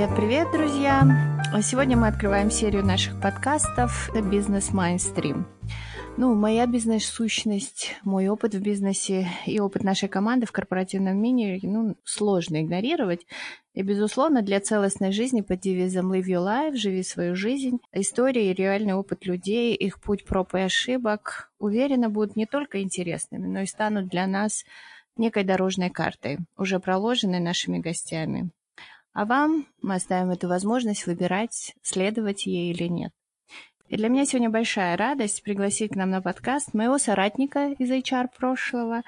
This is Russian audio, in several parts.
Привет-привет, друзья! Сегодня мы открываем серию наших подкастов «Это бизнес Майнстрим». Ну, моя бизнес-сущность, мой опыт в бизнесе и опыт нашей команды в корпоративном мире, ну, сложно игнорировать. И, безусловно, для целостной жизни под девизом «Live your life» – «Живи свою жизнь» истории и реальный опыт людей, их путь проб и ошибок, уверенно, будут не только интересными, но и станут для нас некой дорожной картой, уже проложенной нашими гостями. А вам мы оставим эту возможность выбирать, следовать ей или нет. И для меня сегодня большая радость пригласить к нам на подкаст моего соратника из HR прошлого,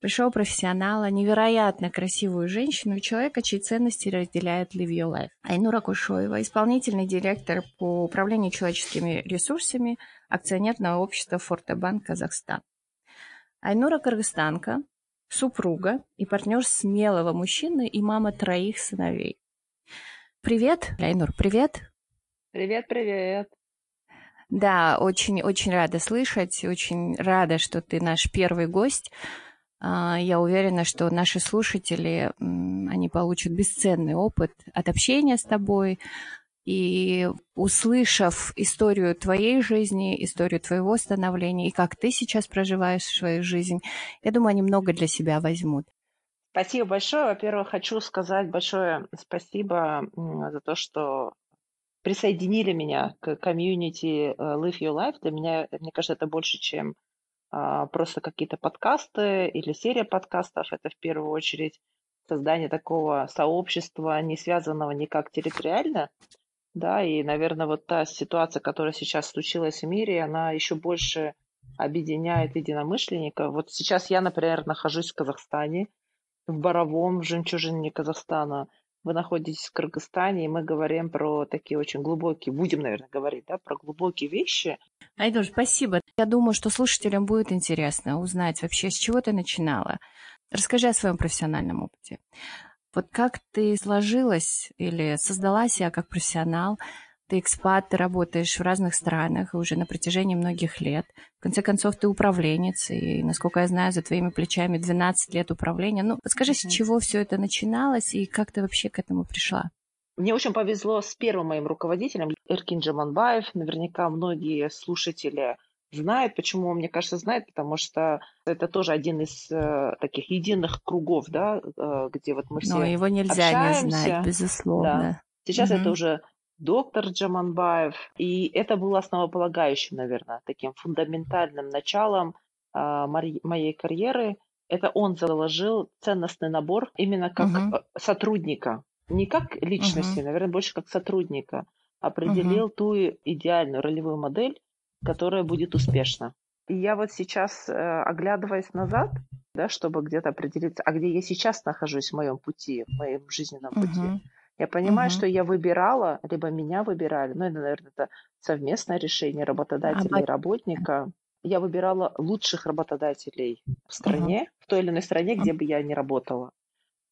большого профессионала, невероятно красивую женщину человека, чьи ценности разделяет Live Your Life. Айнура Кушоева, исполнительный директор по управлению человеческими ресурсами акционерного общества Фортобанк Казахстан. Айнура Кыргызстанка, супруга и партнер смелого мужчины и мама троих сыновей. Привет, Айнур, привет. Привет, привет. Да, очень-очень рада слышать, очень рада, что ты наш первый гость. А, я уверена, что наши слушатели, они получат бесценный опыт от общения с тобой, и услышав историю твоей жизни, историю твоего становления и как ты сейчас проживаешь свою жизнь, я думаю, они много для себя возьмут. Спасибо большое. Во-первых, хочу сказать большое спасибо за то, что присоединили меня к комьюнити э, Live Your Life. Для меня, мне кажется, это больше, чем а, просто какие-то подкасты или серия подкастов. Это в первую очередь создание такого сообщества, не связанного никак территориально. Да, и, наверное, вот та ситуация, которая сейчас случилась в мире, она еще больше объединяет единомышленников. Вот сейчас я, например, нахожусь в Казахстане, в Боровом, в жемчужине Казахстана. Вы находитесь в Кыргызстане, и мы говорим про такие очень глубокие, будем, наверное, говорить, да, про глубокие вещи. Айдур, спасибо. Я думаю, что слушателям будет интересно узнать вообще, с чего ты начинала. Расскажи о своем профессиональном опыте. Вот как ты сложилась или создала себя как профессионал, ты экспат, ты работаешь в разных странах уже на протяжении многих лет. В конце концов, ты управленец, и, насколько я знаю, за твоими плечами 12 лет управления. Ну, подскажи, с чего все это начиналось и как ты вообще к этому пришла? Мне очень повезло с первым моим руководителем, Эркин Джаманбаев. Наверняка многие слушатели знают. Почему, мне кажется, знают, потому что это тоже один из э, таких единых кругов, да, э, где вот мы все Но его нельзя общаемся. не знать, безусловно. Да. Сейчас угу. это уже доктор Джаманбаев. И это было основополагающим, наверное, таким фундаментальным началом а, моей карьеры. Это он заложил ценностный набор именно как угу. сотрудника. Не как личности, угу. наверное, больше как сотрудника. Определил угу. ту идеальную ролевую модель, которая будет успешна. И я вот сейчас, э, оглядываясь назад, да, чтобы где-то определиться, а где я сейчас нахожусь в моем пути, в моем жизненном пути, угу. Я понимаю, угу. что я выбирала, либо меня выбирали, ну, это, наверное, это совместное решение работодателя а, и работника. Я выбирала лучших работодателей в стране, угу. в той или иной стране, где бы я ни работала.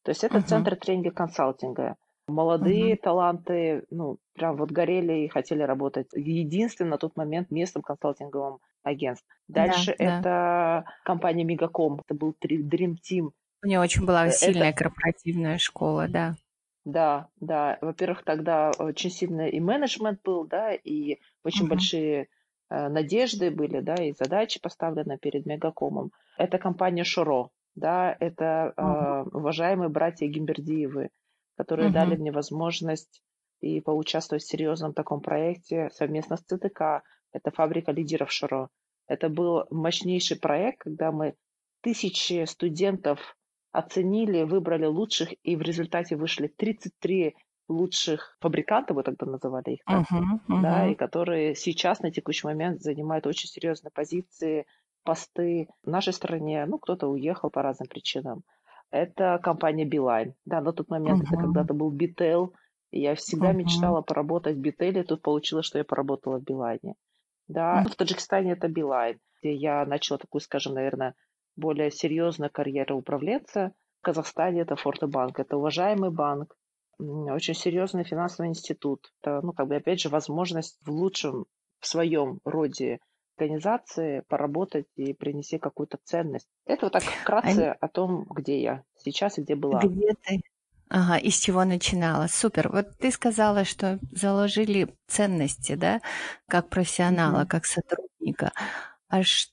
То есть это угу. центр тренинга консалтинга. Молодые угу. таланты, ну, прям вот горели и хотели работать. Единственным на тот момент местным консалтинговым агентством. Дальше да, это да. компания Мегаком. Это был Dream Team. У нее очень была э, сильная это... корпоративная школа, да. Да, да. Во-первых, тогда очень сильно и менеджмент был, да, и очень угу. большие э, надежды были, да, и задачи поставлены перед Мегакомом. Это компания Шуро, да, это угу. э, уважаемые братья Гимбердиевы, которые дали мне возможность и поучаствовать в серьезном таком проекте совместно с ЦТК. Это фабрика лидеров Шуро. Это был мощнейший проект, когда мы тысячи студентов оценили, выбрали лучших, и в результате вышли 33 лучших фабрикантов, вы тогда называли их, так, uh-huh, uh-huh. да, и которые сейчас на текущий момент занимают очень серьезные позиции, посты в нашей стране. Ну, кто-то уехал по разным причинам. Это компания Beeline. Да, на тот момент uh-huh. это когда-то был. И я всегда uh-huh. мечтала поработать в Бителе. Тут получилось, что я поработала в Билайне. Да, uh-huh. в Таджикистане это Билайн, где я начала такую, скажем, наверное, более серьезная карьера управленца. В Казахстане это Фортобанк, это уважаемый банк, очень серьезный финансовый институт. Это, ну, как бы, опять же, возможность в лучшем, в своем роде организации поработать и принести какую-то ценность. Это вот так вкратце а... о том, где я сейчас и где была. Где ты? Ага, и с чего начинала? Супер. Вот ты сказала, что заложили ценности, да, как профессионала, mm-hmm. как сотрудника. А что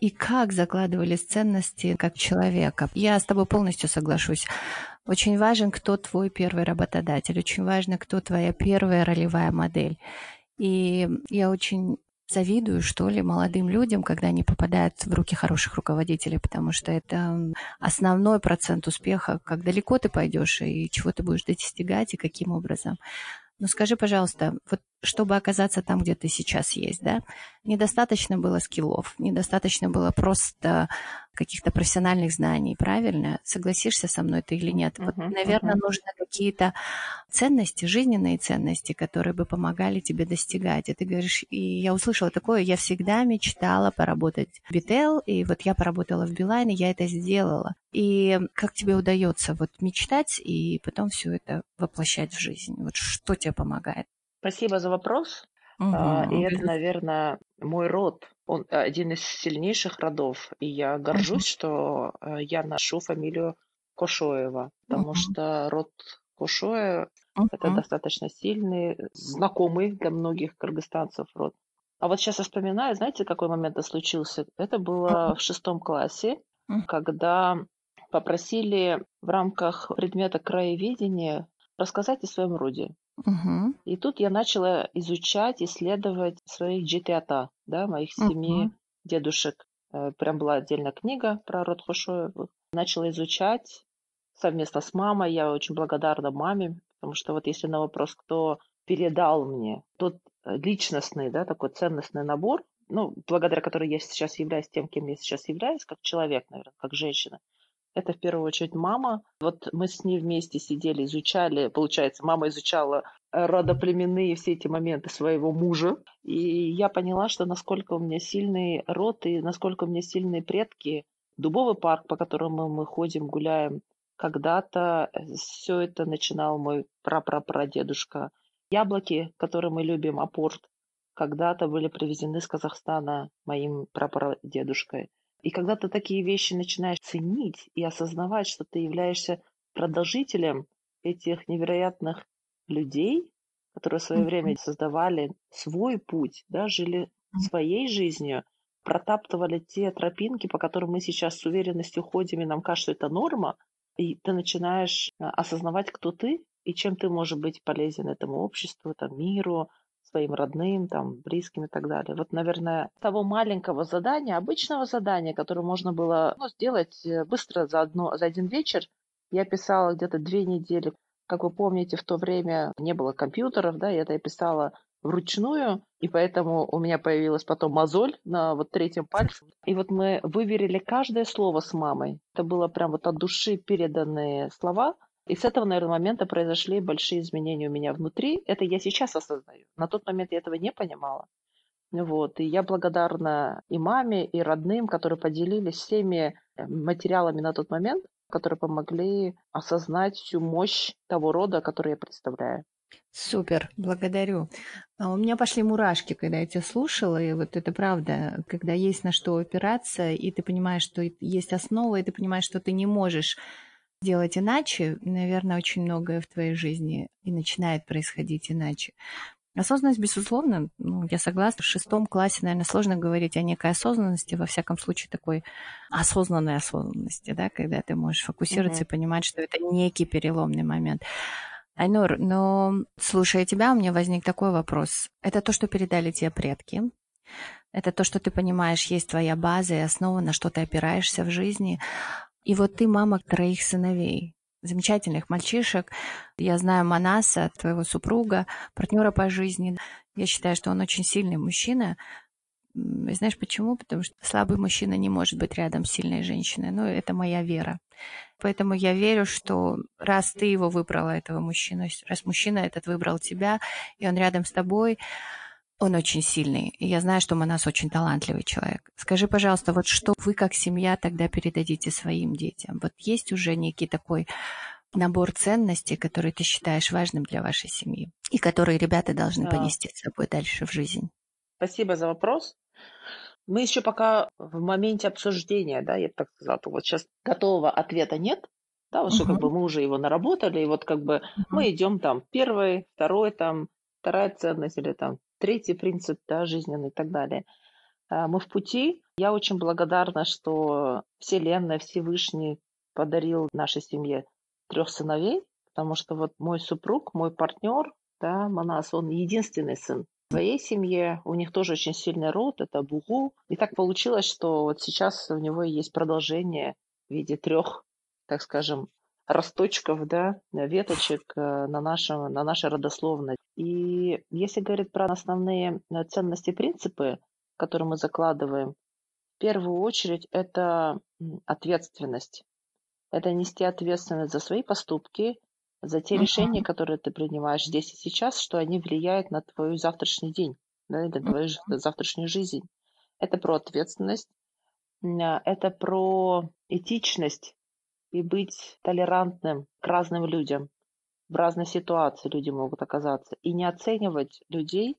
и как закладывались ценности как человека? Я с тобой полностью соглашусь. Очень важен, кто твой первый работодатель, очень важно, кто твоя первая ролевая модель. И я очень завидую, что ли, молодым людям, когда они попадают в руки хороших руководителей, потому что это основной процент успеха, как далеко ты пойдешь и чего ты будешь достигать и каким образом. Но скажи, пожалуйста, вот чтобы оказаться там, где ты сейчас есть, да, недостаточно было скиллов, недостаточно было просто каких-то профессиональных знаний, правильно? Согласишься со мной ты или нет? Uh-huh, вот, наверное, uh-huh. нужны какие-то ценности, жизненные ценности, которые бы помогали тебе достигать. И ты говоришь, и я услышала такое, я всегда мечтала поработать в Бител, и вот я поработала в Билайн, и я это сделала. И как тебе удается вот мечтать и потом все это воплощать в жизнь? Вот что тебе помогает? Спасибо за вопрос. Угу. И это, наверное, мой род. Он один из сильнейших родов. И я горжусь, что э, я ношу фамилию Кошоева, потому угу. что род Кошоев угу. это достаточно сильный, знакомый для многих кыргызстанцев род. А вот сейчас я вспоминаю, знаете, какой момент это случился? Это было в шестом классе, когда попросили в рамках предмета краеведения рассказать о своем роде. Угу. И тут я начала изучать, исследовать своих джитиата, да, моих семи угу. дедушек. Э, прям была отдельная книга про род Хошоевых. Начала изучать совместно с мамой. Я очень благодарна маме, потому что вот если на вопрос, кто передал мне тот э, личностный, да, такой ценностный набор, ну, благодаря которой я сейчас являюсь тем, кем я сейчас являюсь, как человек, наверное, как женщина, это в первую очередь мама. Вот мы с ней вместе сидели, изучали, получается, мама изучала э, родоплеменные все эти моменты своего мужа. И я поняла, что насколько у меня сильный род и насколько у меня сильные предки. Дубовый парк, по которому мы ходим, гуляем, когда-то э, все это начинал мой прапрапрадедушка. Яблоки, которые мы любим, апорт, когда-то были привезены с Казахстана моим прапрадедушкой. И когда ты такие вещи начинаешь ценить и осознавать, что ты являешься продолжителем этих невероятных людей, которые в свое время создавали свой путь, да, жили своей жизнью, протаптывали те тропинки, по которым мы сейчас с уверенностью ходим, и нам кажется, это норма, и ты начинаешь а, осознавать, кто ты и чем ты можешь быть полезен этому обществу, там, миру, своим родным, там, близким и так далее. Вот, наверное, того маленького задания, обычного задания, которое можно было ну, сделать э, быстро за, одно, за один вечер, я писала где-то две недели. Как вы помните, в то время не было компьютеров, да, и это я писала вручную, и поэтому у меня появилась потом мозоль на вот третьем пальце. И вот мы выверили каждое слово с мамой. Это было прям вот от души переданные слова, и с этого, наверное, момента произошли большие изменения у меня внутри. Это я сейчас осознаю. На тот момент я этого не понимала. Вот. И я благодарна и маме, и родным, которые поделились всеми э, материалами на тот момент, которые помогли осознать всю мощь того рода, который я представляю. Супер, благодарю. А у меня пошли мурашки, когда я тебя слушала, и вот это правда, когда есть на что опираться, и ты понимаешь, что есть основа, и ты понимаешь, что ты не можешь делать иначе, наверное, очень многое в твоей жизни и начинает происходить иначе. Осознанность, безусловно, ну, я согласна. В шестом классе, наверное, сложно говорить о некой осознанности, во всяком случае, такой осознанной осознанности, да, когда ты можешь фокусироваться mm-hmm. и понимать, что это некий переломный момент. Айнур, но слушая тебя, у меня возник такой вопрос. Это то, что передали тебе предки? Это то, что ты понимаешь, есть твоя база и основа, на что ты опираешься в жизни. И вот ты мама троих сыновей, замечательных мальчишек. Я знаю Манаса, твоего супруга, партнера по жизни. Я считаю, что он очень сильный мужчина. И знаешь почему? Потому что слабый мужчина не может быть рядом с сильной женщиной. Ну, это моя вера. Поэтому я верю, что раз ты его выбрала, этого мужчину, раз мужчина этот выбрал тебя, и он рядом с тобой, он очень сильный. И я знаю, что Манас очень талантливый человек. Скажи, пожалуйста, вот что вы как семья тогда передадите своим детям? Вот есть уже некий такой набор ценностей, которые ты считаешь важным для вашей семьи и которые ребята должны понести с собой дальше в жизнь? Спасибо за вопрос. Мы еще пока в моменте обсуждения, да, я так сказала, вот сейчас готового ответа нет, Да, вот что как бы мы уже его наработали, и вот как бы мы идем там первый, второй там, вторая ценность или там третий принцип, да, жизненный и так далее. А, мы в пути. Я очень благодарна, что Вселенная, Всевышний подарил нашей семье трех сыновей, потому что вот мой супруг, мой партнер, да, Манас, он единственный сын. В своей семье у них тоже очень сильный род, это Бугу. И так получилось, что вот сейчас у него есть продолжение в виде трех, так скажем, росточков, да, веточек э, на, нашем, на нашей родословной. И если говорить про основные э, ценности и принципы, которые мы закладываем, в первую очередь это ответственность. Это нести ответственность за свои поступки, за те решения, которые ты принимаешь здесь и сейчас, что они влияют на твой завтрашний день, да, на твою завтрашнюю жизнь. Это про ответственность, это про этичность и быть толерантным к разным людям. В разной ситуации люди могут оказаться. И не оценивать людей,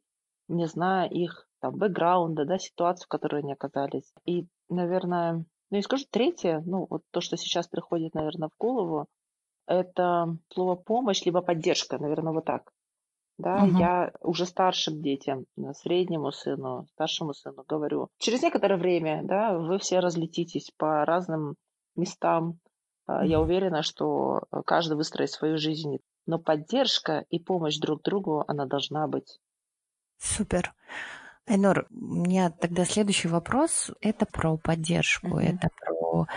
не зная их там, бэкграунда, да, ситуацию, в которой они оказались. И, наверное, ну и скажу третье, ну вот то, что сейчас приходит, наверное, в голову, это слово помощь, либо поддержка, наверное, вот так. Да, угу. я уже старшим детям, среднему сыну, старшему сыну говорю, через некоторое время, да, вы все разлетитесь по разным местам. Mm-hmm. Я уверена, что каждый выстроит свою жизнь, но поддержка и помощь друг другу, она должна быть. Супер. Айнор, у меня тогда следующий вопрос. Это про поддержку, mm-hmm. это про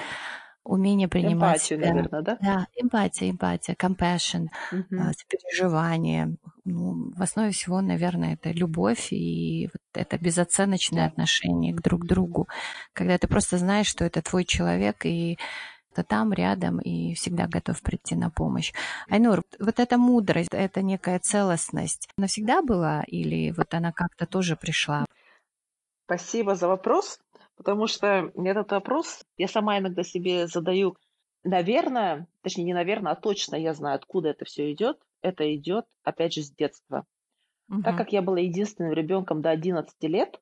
умение принимать Эмпатию, себя. наверное, да? Да, эмпатия, эмпатия, compassion, mm-hmm. сопереживание. Ну, в основе всего, наверное, это любовь и вот это безоценочное отношение к друг другу, когда ты просто знаешь, что это твой человек, и то там рядом и всегда готов прийти на помощь. Айнур, вот эта мудрость, это некая целостность, навсегда была или вот она как-то тоже пришла? Спасибо за вопрос, потому что этот вопрос я сама иногда себе задаю. Наверное, точнее не наверное, а точно я знаю, откуда это все идет. Это идет, опять же, с детства. Угу. Так как я была единственным ребенком до 11 лет,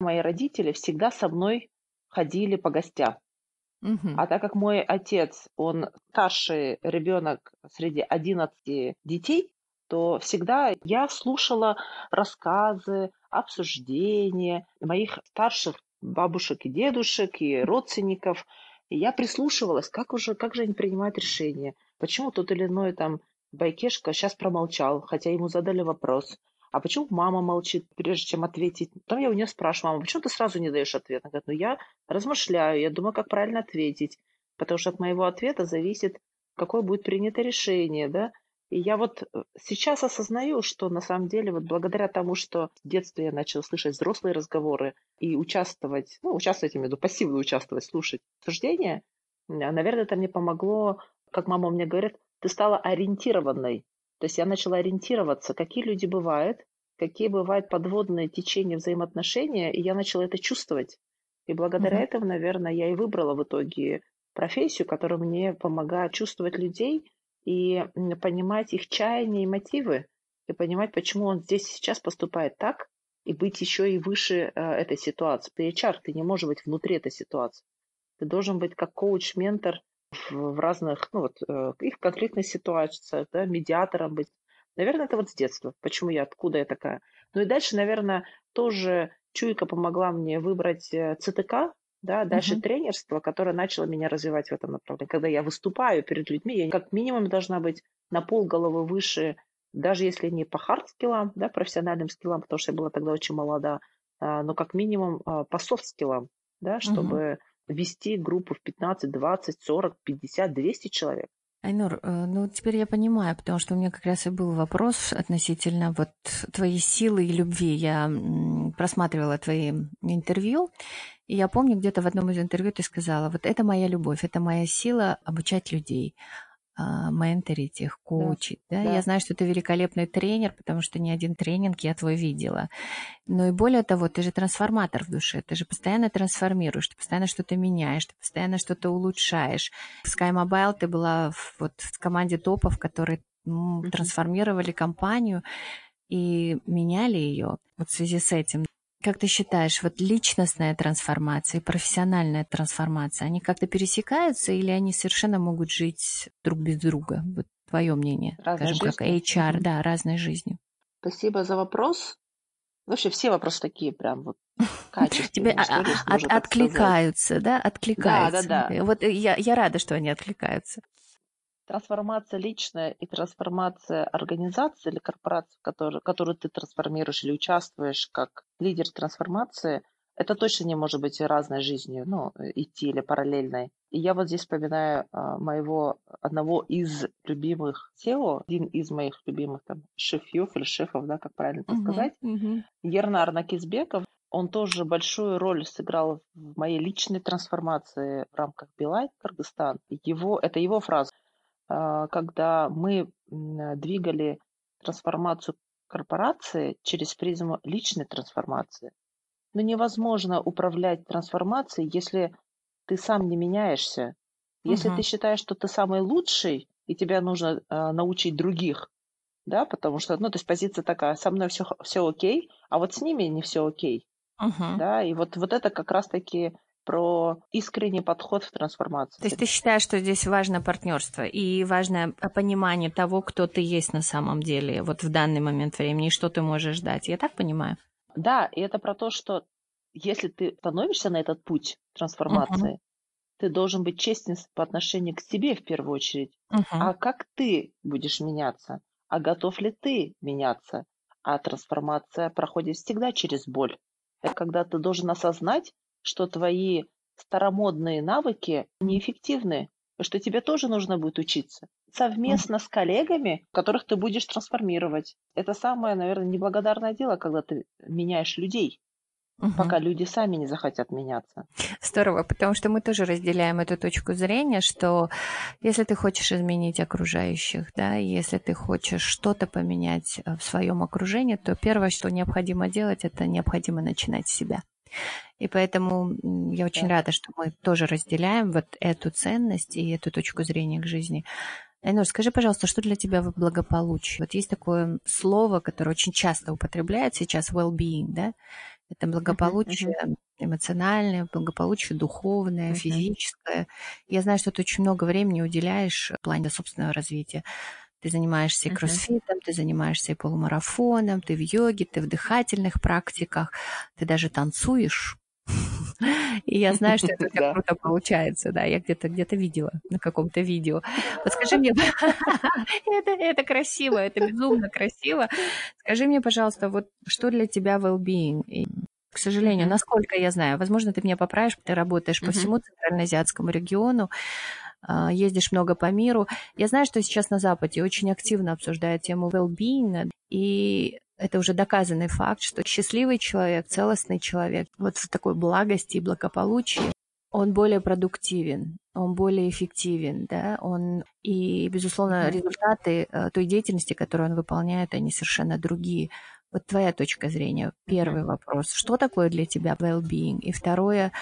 мои родители всегда со мной ходили по гостям. Угу. А так как мой отец, он старший ребенок среди 11 детей, то всегда я слушала рассказы, обсуждения моих старших бабушек и дедушек и родственников. И я прислушивалась, как, уже, как же они принимают решения, почему тот или иной там Байкешка сейчас промолчал, хотя ему задали вопрос. А почему мама молчит, прежде чем ответить? Потом я у нее спрашиваю, мама, почему ты сразу не даешь ответ? Она говорит, ну я размышляю, я думаю, как правильно ответить, потому что от моего ответа зависит, какое будет принято решение, да? И я вот э, сейчас осознаю, что на самом деле вот благодаря тому, что в детстве я начала слышать взрослые разговоры и участвовать, ну, участвовать, я имею в виду, пассивно участвовать, слушать суждения, наверное, это мне помогло, как мама мне говорит, ты стала ориентированной. То есть я начала ориентироваться, какие люди бывают, какие бывают подводные течения взаимоотношения, и я начала это чувствовать. И благодаря mm-hmm. этому, наверное, я и выбрала в итоге профессию, которая мне помогает чувствовать людей и понимать их чаяния и мотивы, и понимать, почему он здесь сейчас поступает так, и быть еще и выше э, этой ситуации. Ты HR, ты не можешь быть внутри этой ситуации. Ты должен быть как коуч-ментор в, разных, ну вот, э, их конкретных ситуациях, да, медиатором быть. Наверное, это вот с детства. Почему я, откуда я такая. Ну и дальше, наверное, тоже чуйка помогла мне выбрать э, ЦТК, да, дальше uh-huh. тренерство, которое начало меня развивать в этом направлении. Когда я выступаю перед людьми, я как минимум должна быть на пол головы выше, даже если не по хард-скиллам, да, профессиональным скиллам, потому что я была тогда очень молода, а, но как минимум а, по софт-скиллам, да, чтобы uh-huh. Вести группу в 15, 20, 40, 50, 200 человек. Айнур, э, ну теперь я понимаю, потому что у меня как раз и был вопрос относительно вот твоей силы и любви. Я просматривала твои интервью, и я помню, где-то в одном из интервью ты сказала, вот это моя любовь, это моя сила обучать людей, менторить их, коучить. Да, да? Да. Я знаю, что ты великолепный тренер, потому что ни один тренинг я твой видела. Но и более того, ты же трансформатор в душе, ты же постоянно трансформируешь, ты постоянно что-то меняешь, ты постоянно что-то улучшаешь. В Sky Mobile ты была в, вот в команде топов, которые ну, трансформировали компанию и меняли ее вот в связи с этим. Как ты считаешь, вот личностная трансформация и профессиональная трансформация, они как-то пересекаются или они совершенно могут жить друг без друга? Вот твое мнение, Разной скажем, как жизнью. HR, Мгм. да, разной жизнью. Спасибо за вопрос. Вообще все вопросы такие прям вот Тебе качественные, а- ли, а- от- откликаются, да, Да, да, откликаются. да. Э, Вот я, я рада, что они откликаются. Трансформация личная и трансформация организации или корпорации, в которой- которую ты трансформируешь или участвуешь как лидер трансформации, это точно не может быть разной жизнью, ну, идти или параллельной. И я вот здесь вспоминаю а, моего одного из любимых SEO, один из моих любимых там шефьев или шефов, да, как правильно это Мгм, сказать, мгм. Ернар Накизбеков, он тоже большую роль сыграл в моей личной трансформации в рамках Билайн Кыргызстан. Его, это его фраза. А, Когда мы двигали трансформацию корпорации через призму личной трансформации. Но невозможно управлять трансформацией, если ты сам не меняешься. Если Мгм. ты считаешь, что ты самый лучший, и тебя нужно а, научить других, да, потому что, ну, то есть позиция такая, со мной все, все окей, а вот с ними не все окей, Мгм. да, и вот, вот это как раз-таки про искренний подход в трансформации. То есть ты считаешь, что здесь важно партнерство и важно понимание того, кто ты есть на самом деле, вот в данный момент времени, и что ты можешь дать. Я так понимаю? Да, и это про то, что если ты становишься на этот путь трансформации, ты должен быть честен по отношению к себе в первую очередь. Мгм. А как ты будешь меняться? А готов ли ты меняться? А трансформация проходит всегда через боль. Это когда ты должен осознать, что твои старомодные навыки неэффективны, что тебе тоже нужно будет учиться совместно с коллегами, которых ты будешь трансформировать. Это самое, наверное, неблагодарное дело, когда ты меняешь людей, Мгм. пока люди сами не захотят меняться. Здорово, потому что мы тоже разделяем эту точку зрения, что если ты хочешь изменить окружающих, да, если ты хочешь что-то поменять э, в своем окружении, то первое, что необходимо делать, это необходимо начинать с себя. И поэтому я очень Да. рада, что мы тоже разделяем вот эту ценность и эту точку зрения к жизни. Айнур, скажи, пожалуйста, что для тебя благополучие? Вот есть такое слово, которое очень часто употребляют сейчас, well-being, да? Это благополучие эмоциональное, благополучие духовное, физическое. Я знаю, что ты очень много времени уделяешь в плане собственного развития. Ты занимаешься и кроссфитом, ты занимаешься и полумарафоном, ты в йоге, ты в дыхательных практиках, ты даже танцуешь. И я знаю, что это у тебя круто получается, да, я где-то где-то видела на каком-то видео. Вот скажи мне, это, это красиво, это безумно красиво. Скажи мне, пожалуйста, вот что для тебя well-being? К сожалению, насколько я знаю, возможно, ты меня поправишь, ты работаешь по всему Центральноазиатскому региону, ездишь много по миру. Я знаю, что сейчас на Западе очень активно обсуждают тему well-being, и это уже доказанный факт, что счастливый человек, целостный человек, вот в такой благости и благополучии, он более продуктивен, он более эффективен, да, он и, безусловно, результаты э, той деятельности, которую он выполняет, они совершенно другие. Вот твоя точка зрения. Первый вопрос. Что такое для тебя well-being? И второе,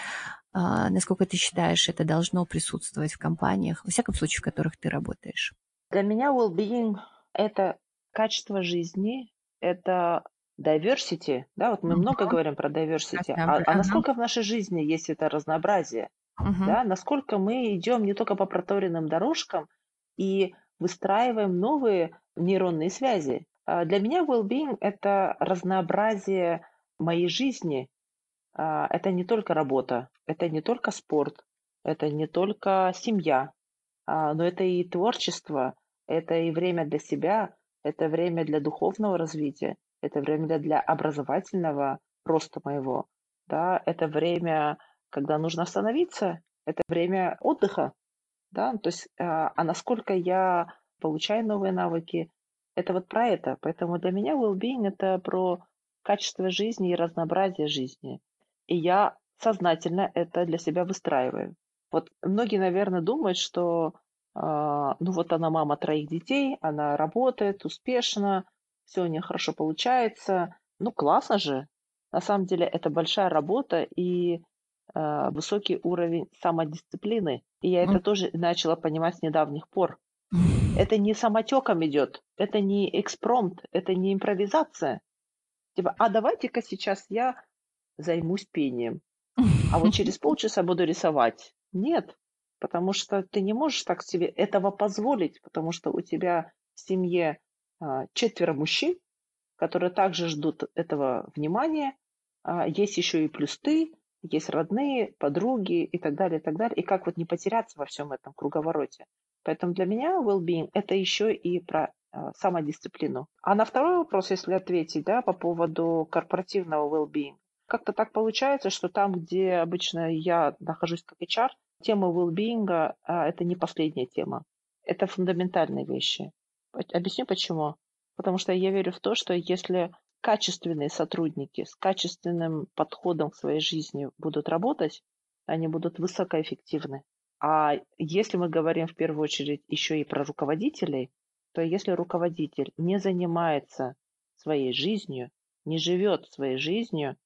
а, насколько ты считаешь, это должно присутствовать в компаниях, во всяком случае, в которых ты работаешь? Для меня well-being – это качество жизни, это diversity, да, вот мы Мгм. много говорим про diversity, Ага, а, а насколько в нашей жизни есть это разнообразие, Мгм. да, насколько мы идем не только по проторенным дорожкам и выстраиваем новые нейронные связи. А Для меня well-being – это разнообразие моей жизни, А, это не только работа, это не только спорт, это не только семья, а, но это и творчество, это и время для себя, это время для духовного развития, это время для, для образовательного роста моего, да, это время, когда нужно остановиться, это время отдыха, да, то есть, а, а насколько я получаю новые навыки, это вот про это. Поэтому для меня well-being это про качество жизни и разнообразие жизни. И я сознательно это для себя выстраиваю. Вот многие, наверное, думают, что а, ну вот она мама троих детей, она работает успешно, все у нее хорошо получается. Ну классно же. На самом деле это большая работа и а, высокий уровень самодисциплины. И я это Мгм. тоже начала понимать с недавних пор. Это не самотеком идет, это не экспромт, это не импровизация. Типа, а давайте-ка сейчас я займусь пением. А вот через полчаса буду рисовать. Нет, потому что ты не можешь так себе этого позволить, потому что у тебя в семье а, четверо мужчин, которые также ждут этого внимания. А, есть еще и плюс ты, есть родные, подруги и так далее, и так далее. И как вот не потеряться во всем этом круговороте. Поэтому для меня well-being – это еще и про э, самодисциплину. А на второй вопрос, если ответить, да, по поводу корпоративного well-being. Как-то так получается, что там, где обычно я нахожусь как HR, тема well-being э, – это не последняя тема. Это фундаментальные вещи. Объясню почему. Потому что я верю в то, что если качественные сотрудники с качественным подходом к своей жизни будут работать, они будут высокоэффективны. А если мы говорим в первую очередь еще и про руководителей, то если руководитель не занимается своей жизнью, не живет своей жизнью,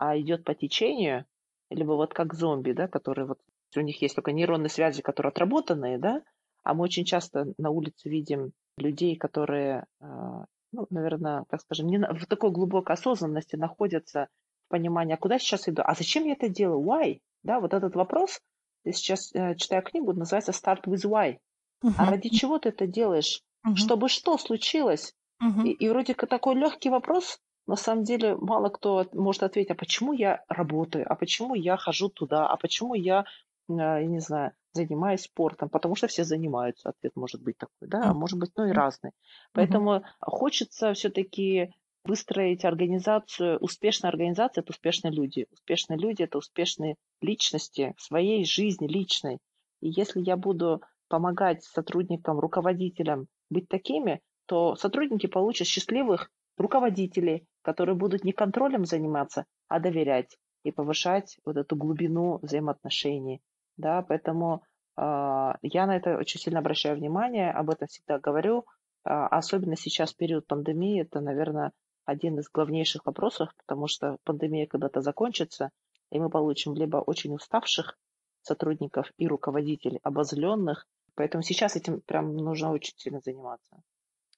а идет по течению, либо вот как зомби, да, которые вот у них есть только нейронные связи, которые отработанные, да, а мы очень часто на улице видим людей, которые, а, ну, наверное, так скажем, не в такой глубокой осознанности находятся в понимании, а куда сейчас иду, а зачем я это делаю, why, да, вот этот вопрос, я сейчас э, читаю книгу, называется Start with Why. Uh-huh. А ради чего ты это делаешь? Uh-huh. Чтобы что случилось? Uh-huh. И, и вроде как такой легкий вопрос, на самом деле мало кто может ответить, а почему я работаю, а почему я хожу туда, а почему я, э, я не знаю, занимаюсь спортом, потому что все занимаются, ответ может быть такой, да, а может быть, ну и разный. Поэтому uh-huh. хочется все-таки выстроить организацию, успешная организация – это успешные люди. Успешные люди – это успешные личности в своей жизни личной. И если я буду помогать сотрудникам, руководителям быть такими, то сотрудники получат счастливых руководителей, которые будут не контролем заниматься, а доверять и повышать вот эту глубину взаимоотношений. Да, поэтому э, я на это очень сильно обращаю внимание, об этом всегда говорю. Э, особенно сейчас, в период пандемии, это, наверное, один из главнейших вопросов, потому что пандемия когда-то закончится, и мы получим либо очень уставших сотрудников и руководителей, обозленных. Поэтому сейчас этим прям нужно очень сильно заниматься.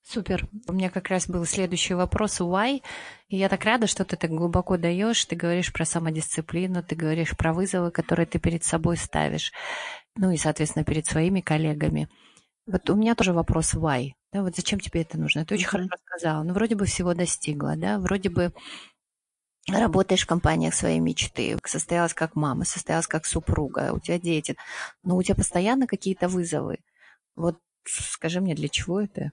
Супер. У меня как раз был следующий вопрос. Why? И я так рада, что ты так глубоко даешь. Ты говоришь про самодисциплину, ты говоришь про вызовы, которые ты перед собой ставишь. Ну и, соответственно, перед своими коллегами. Вот у меня тоже вопрос why. Да, вот зачем тебе это нужно? Ты очень хорошо сказала. Ну, вроде бы всего достигла, да, вроде бы работаешь в компаниях своей мечты, состоялась как мама, состоялась как супруга, у тебя дети, но у тебя постоянно какие-то вызовы. Вот скажи мне, для чего это?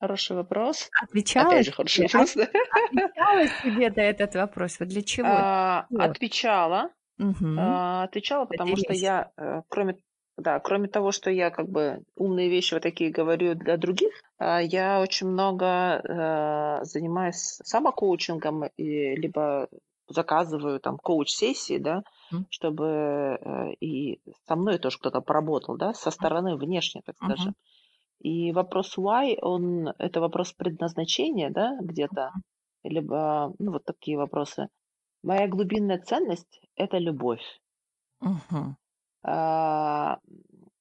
Хороший вопрос. Отвечала? Опять же, хороший вопрос, да? Отвечала себе на этот вопрос? Вот для чего? А, отвечала. Угу. А, отвечала, потому Интересно. что я, э, кроме да, кроме того, что я как бы умные вещи вот такие говорю для других, а, я очень много э, занимаюсь самокоучингом, и, либо заказываю там коуч-сессии, да, mm. чтобы э, и со мной тоже кто-то поработал, да, со стороны внешне, так скажем. И вопрос why, он, это вопрос предназначения, да, где-то, либо, ну, вот такие вопросы. Моя глубинная ценность – это любовь. Uh-huh. А,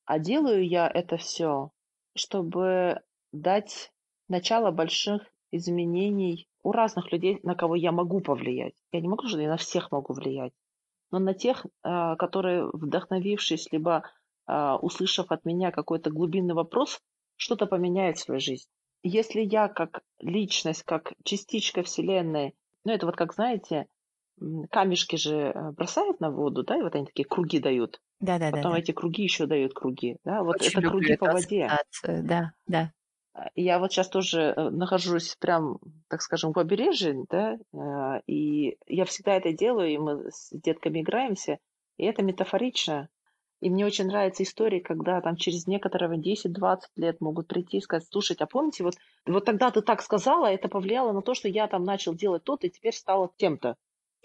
а делаю я это все, чтобы дать начало больших изменений у разных людей, на кого я могу повлиять. Я не могу, что я на всех могу влиять, но на тех, а, которые, вдохновившись, либо а, услышав от меня какой-то глубинный вопрос, что-то поменяет в своей жизни. Если я как личность, как частичка Вселенной, ну это вот как, знаете, камешки же э, бросают на воду, да, и вот они такие круги дают. Да, да, Потом да. эти круги еще дают круги, да, вот Очень это круги по воде. Да, да. А, я вот сейчас тоже э, нахожусь прям, так скажем, в побережье, да, э, и я всегда это делаю, и мы с детками играемся, и это метафорично. И мне очень нравится история, когда там через некоторое 10-20 лет могут прийти и сказать, слушайте, а помните, вот, вот тогда ты так сказала, это повлияло на то, что я там начал делать то и теперь стало тем-то.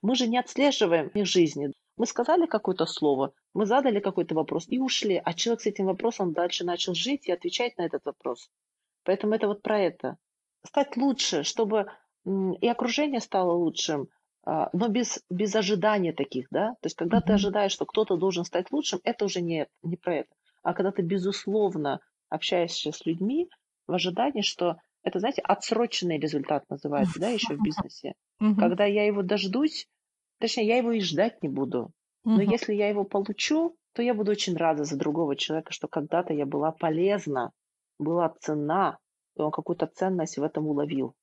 Мы же не отслеживаем их жизни. Мы сказали какое-то слово, мы задали какой-то вопрос и ушли, а человек с этим вопросом дальше начал жить и отвечать на этот вопрос. Поэтому это вот про это. Стать лучше, чтобы и окружение стало лучшим, а, но без, без ожидания таких, да. То есть, когда mm-hmm. ты ожидаешь, что кто-то должен стать лучшим, это уже не, не про это. А когда ты, безусловно, общаешься с людьми в ожидании, что это, знаете, отсроченный результат называется, да, еще в бизнесе. Mm-hmm. Когда я его дождусь, точнее, я его и ждать не буду. Но Мгм. если я его получу, то я буду очень рада за другого человека, что когда-то я была полезна, была ценна, и он какую-то ценность в этом уловил.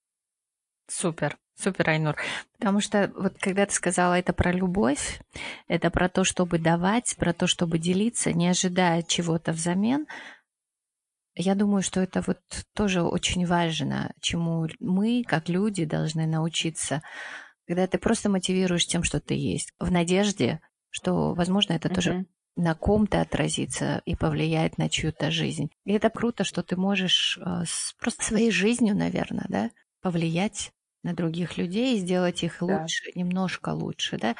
Супер, супер, Айнур. Потому что вот когда ты сказала это про любовь, это про то, чтобы давать, про то, чтобы делиться, не ожидая чего-то взамен, я думаю, что это вот тоже очень важно, чему мы, как люди, должны научиться. Когда ты просто мотивируешь тем, что ты есть, в надежде, что, возможно, это тоже Мгм. на ком-то отразится и повлияет на чью-то жизнь. И это круто, что ты можешь э, с- просто своей жизнью, наверное, да, повлиять на других людей и сделать их Да. лучше, немножко лучше, да.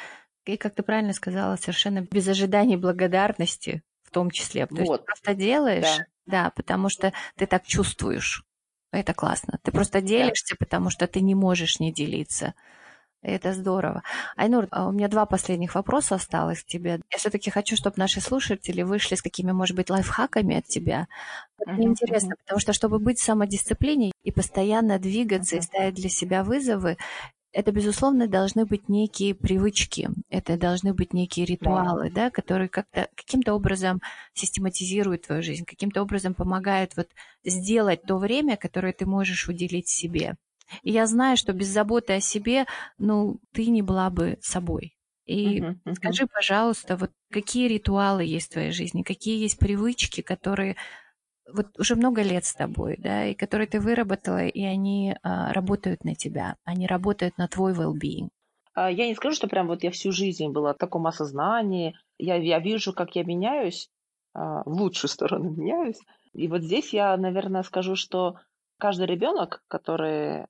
И, как ты правильно сказала, совершенно без ожиданий благодарности в том числе. То есть ты Вот, просто делаешь, да, да, потому что ты так чувствуешь. Это классно. Ты просто да. делишься, потому что ты не можешь не делиться. Это здорово. Айнур, а у меня два последних вопроса осталось к тебе. Я все-таки хочу, чтобы наши слушатели вышли с какими, может быть, лайфхаками от тебя. Вот Мне Мгм, интересно, потому что, чтобы быть в самодисциплине и постоянно двигаться и мгм. ставить для себя вызовы, это, безусловно, должны быть некие привычки, это должны быть некие Да, ритуалы, да, которые как-то, каким-то образом систематизируют твою жизнь, каким-то образом помогают вот сделать то время, которое ты можешь уделить себе. И я знаю, что без заботы о себе, ну, ты не была бы собой. И Мгм, мгм. скажи, пожалуйста, вот какие ритуалы есть в твоей жизни, какие есть привычки, которые вот уже много лет с тобой, да, и которые ты выработала, и они а, работают на тебя, они работают на твой well-being. А, Я не скажу, что прям вот я всю жизнь была в таком осознании. Я, я вижу, как я меняюсь, а, в лучшую сторону меняюсь. И вот здесь я, наверное, скажу, что каждый ребенок, который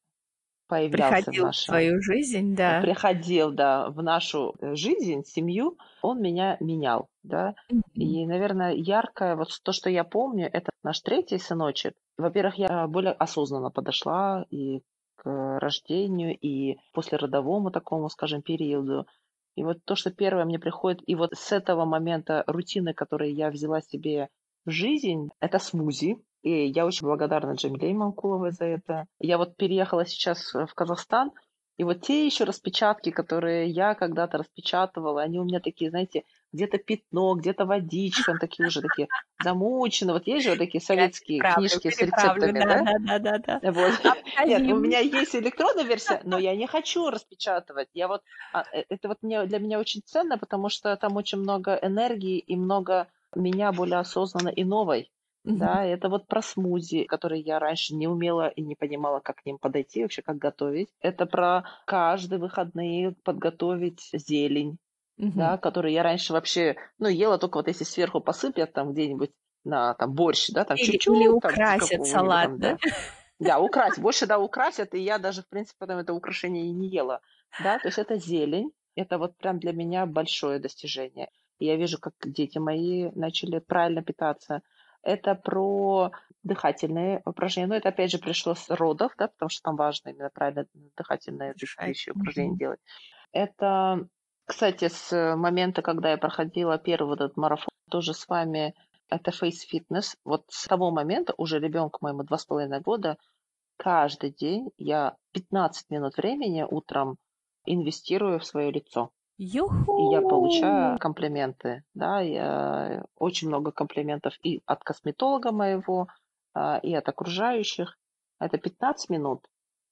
появлялся в Приходил в нашем твою жизнь, да. приходил, да, в нашу э, жизнь, семью, он меня менял, да. И, наверное, яркое, вот то, что я помню, это наш третий сыночек. Во-первых, я более осознанно подошла и к рождению, и после родовому такому, скажем, периоду. И вот то, что первое мне приходит, и вот с этого момента рутины, которые я взяла себе в жизнь, это смузи. И я очень благодарна Джамиле Имамкуловой за это. Я вот переехала сейчас в Казахстан, и вот те еще распечатки, которые я когда-то распечатывала, они у меня такие, знаете, где-то пятно, где-то водичка, такие уже такие замучены. Вот есть же вот такие Я советские переправлю, книжки с рецептами, да, да? да, да, да. Вот. Нет, у Обкатим. меня есть электронная версия, но я не хочу распечатывать. Я вот, а, э, это вот мне, для меня очень ценно, потому что там очень много энергии и много меня более осознанно и новой. Мгм. Да, это вот про смузи, которые я раньше не умела и не понимала, как к ним подойти, вообще как готовить. Это про каждые выходные подготовить зелень, Мгм. да, которую я раньше вообще, ну, ела только вот если сверху посыпят там где-нибудь на там борщ, да, там Или, или чуть-чуть, там украсят какого-нибудь салат, там, да? да. Да, украсить, больше, да, украсят, и я даже, в принципе, потом это украшение и не ела, да, то есть это зелень, это вот прям для меня большое достижение. И я вижу, как дети мои начали правильно питаться. Это про дыхательные упражнения. Но это, опять же, пришло с родов, да, потому что там важно именно правильно дыхательные вещи, упражнения Мгм. делать. Это, кстати, с момента, когда я проходила первый вот этот марафон, тоже с вами, это Face Fitness. Вот с того момента уже ребенку моему два с половиной года каждый день я 15 минут времени утром инвестирую в свое лицо. И я получаю Юху! комплименты, да, я, очень много комплиментов и от косметолога моего, а, и от окружающих. Это 15 минут.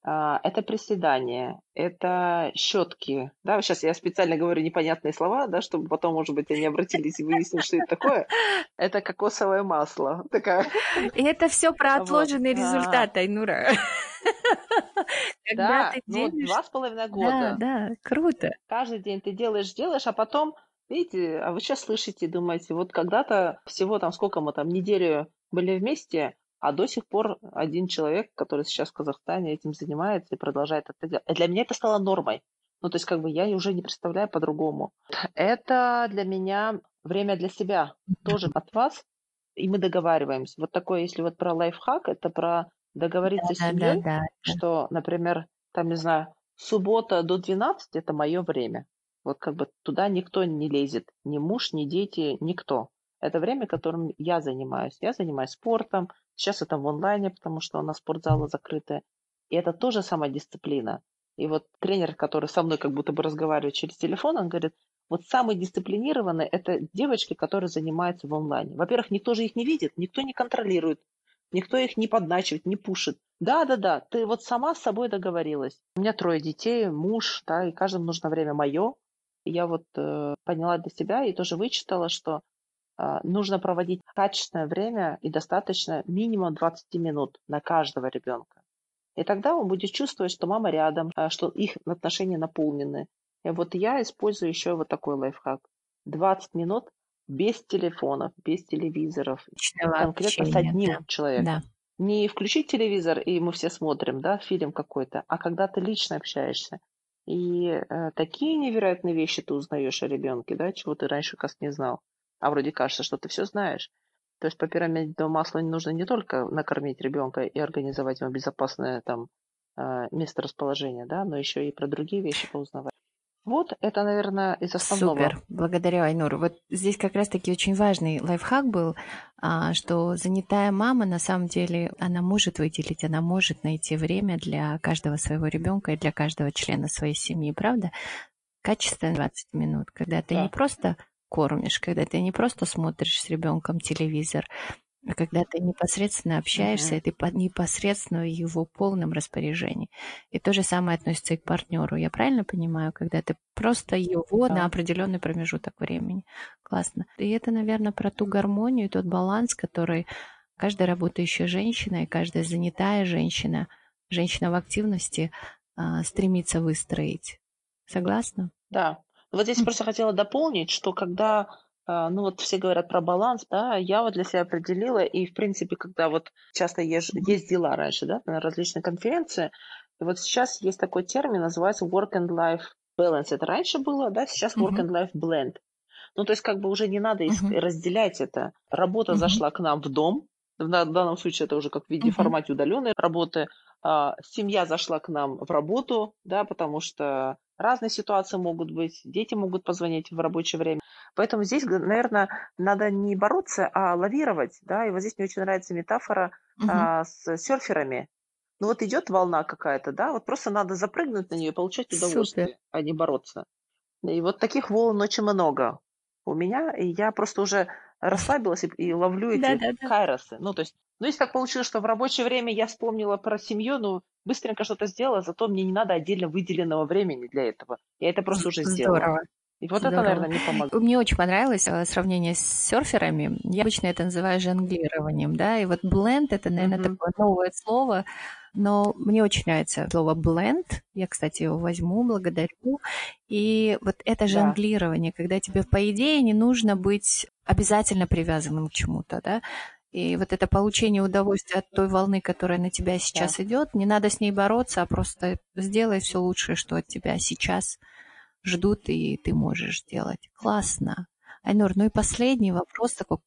А, Это приседания, это щетки. Да, сейчас я специально говорю непонятные слова, да, чтобы потом, может быть, они обратились и выяснили, что это такое. Это кокосовое масло. Такая. И это все про Вот. отложенный А, результат, Айнура. Когда Да, ты ну делаешь... два с половиной Да, года. да, круто. Каждый день ты делаешь, делаешь, а потом, видите, а вы сейчас слышите, думаете, вот когда-то всего там, сколько мы там, неделю были вместе, а до сих пор один человек, который сейчас в Казахстане этим занимается и продолжает это делать. Для меня это стало нормой. Ну, то есть, как бы я уже не представляю по-другому. Это для меня время для себя, тоже от вас, и мы договариваемся. Вот такое, если вот про лайфхак, это про договориться с Да, да, семьей, да. что, например, там, не знаю, суббота до 12 это мое время. Вот как бы туда никто не лезет, ни муж, ни дети, никто. Это время, которым я занимаюсь. Я занимаюсь спортом. Сейчас это в онлайне, потому что у нас спортзалы закрыты. И это тоже самодисциплина. И вот тренер, который со мной как будто бы разговаривает через телефон, он говорит, вот самые дисциплинированные – это девочки, которые занимаются в онлайне. Во-первых, никто же их не видит, никто не контролирует, никто их не подначивает, не пушит. Да-да-да, ты вот сама с собой договорилась. У меня трое детей, муж, да, и каждому нужно время мое. Я вот э, поняла для себя и тоже вычитала, что э, нужно проводить качественное время и достаточно минимум 20 минут на каждого ребенка. И тогда он будет чувствовать, что мама рядом, э, что их отношения наполнены. И вот я использую еще вот такой лайфхак. 20 минут без телефонов, без телевизоров, Личного конкретно с общения, одним да. человеком. Да. Не включить телевизор, и мы все смотрим, да, фильм какой-то, а когда ты лично общаешься. И э, такие невероятные вещи ты узнаешь о ребенке, да, чего ты раньше, как не знал. А вроде кажется, что ты все знаешь. То есть по пирамиде масла нужно не только накормить ребенка и организовать ему безопасное там э, место расположения, да, но еще и про другие вещи поузнавать. Вот это, наверное, из основного. Супер, благодарю, Айнур. Вот здесь как раз-таки очень важный лайфхак был, а, что занятая мама, на самом деле, она может выделить, она может найти время для каждого своего ребенка и для каждого члена своей семьи, правда? Качественно 20 минут, когда ты Да. не просто кормишь, когда ты не просто смотришь с ребенком телевизор, а когда ты непосредственно общаешься, и ты по- непосредственно в его полном распоряжении. И то же самое относится и к партнеру. Я правильно понимаю, когда ты просто его на Да. определенный промежуток времени. Классно. И это, наверное, про ту гармонию, тот баланс, который каждая работающая женщина и каждая занятая женщина, женщина в активности а, стремится выстроить. Согласна? Да. Вот здесь просто хотела дополнить, что когда, ну вот все говорят про баланс, да, я вот для себя определила, и в принципе, когда вот часто езж- ездила раньше, да, на различные конференции, и вот сейчас есть такой термин, называется work and life balance. Это раньше было, да, сейчас work and life blend. Ну, то есть как бы уже не надо Мгм. разделять это. Работа Мгм. зашла к нам в дом, в данном случае это уже как в виде Мгм. формате удаленной работы. А, Семья зашла к нам в работу, да, потому что разные ситуации могут быть, дети могут позвонить в рабочее время. Поэтому здесь, наверное, надо не бороться, а лавировать, да, и вот здесь мне очень нравится метафора а, с серферами. Ну вот идет волна какая-то, да, вот просто надо запрыгнуть на нее и получать Супер. удовольствие, а не бороться. И вот таких волн очень много у меня, и я просто уже расслабилась и, и ловлю эти Да-да-да. кайросы. Ну, то есть, ну, если так получилось, что в рабочее время я вспомнила про семью, ну, быстренько что-то сделала, зато мне не надо отдельно выделенного времени для этого. Я это просто уже сделала. Здорово. И вот это, Здорово. наверное, мне помогло. Мне очень понравилось э, сравнение с серферами. Я обычно это называю жонглированием, да, и вот бленд это, наверное, Мгм. такое новое слово, но мне очень нравится слово бленд. Я, кстати, его возьму, благодарю. И вот это Да. жонглирование, когда тебе, по идее, не нужно быть обязательно привязанным к чему-то, да, и вот это получение удовольствия от той волны, которая на тебя сейчас идет, не надо с ней бороться, а просто сделай все лучшее, что от тебя сейчас ждут, и ты можешь сделать. Классно. Айнур, ну и последний вопрос такой.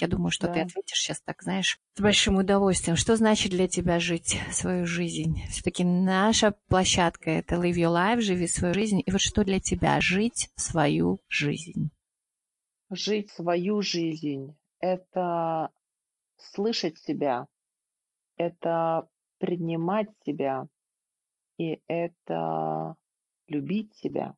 Я думаю, что ты Да. ответишь сейчас так, знаешь, с большим удовольствием. Что значит для тебя жить свою жизнь? Все-таки наша площадка – это Live Your Life, живи свою жизнь. И вот что для тебя жить свою жизнь? Жить свою жизнь – это слышать себя, это принимать себя, и это любить себя.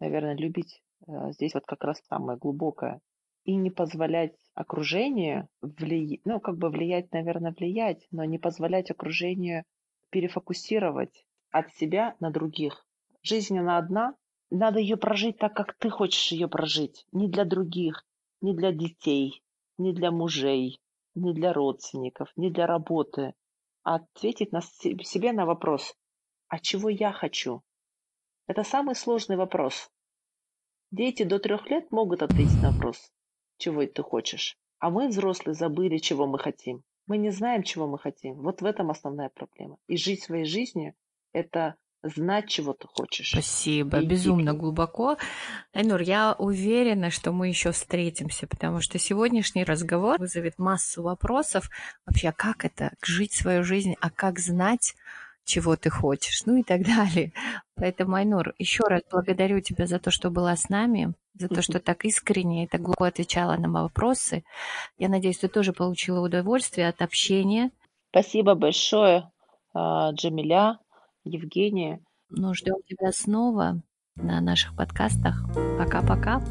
Наверное, любить э, здесь вот как раз самое глубокое. И не позволять окружению влиять, ну, как бы влиять, наверное, влиять, но не позволять окружению перефокусировать от себя на других. Жизнь, она одна, надо ее прожить так, как ты хочешь ее прожить. Не для других, не для детей, не для мужей, не для родственников, не для работы. А ответить на се- себе на вопрос, а чего я хочу? Это самый сложный вопрос. Дети до трех лет могут ответить на вопрос, чего ты хочешь. А мы, взрослые, забыли, чего мы хотим. Мы не знаем, чего мы хотим. Вот в этом основная проблема. И жить своей жизнью – это знать, чего ты хочешь. Спасибо, И- и- безумно глубоко. Айнур, я уверена, что мы еще встретимся, потому что сегодняшний разговор вызовет массу вопросов. Вообще, а как это, жить свою жизнь, а как знать, чего ты хочешь, ну и так далее. Поэтому, Айнур, еще раз благодарю тебя за то, что была с нами, за то, что так искренне и так глубоко отвечала на мои вопросы. Я надеюсь, ты тоже получила удовольствие от общения. Спасибо большое, а, Джамиля, Евгения. Ну, ждем тебя снова на наших подкастах. Пока-пока.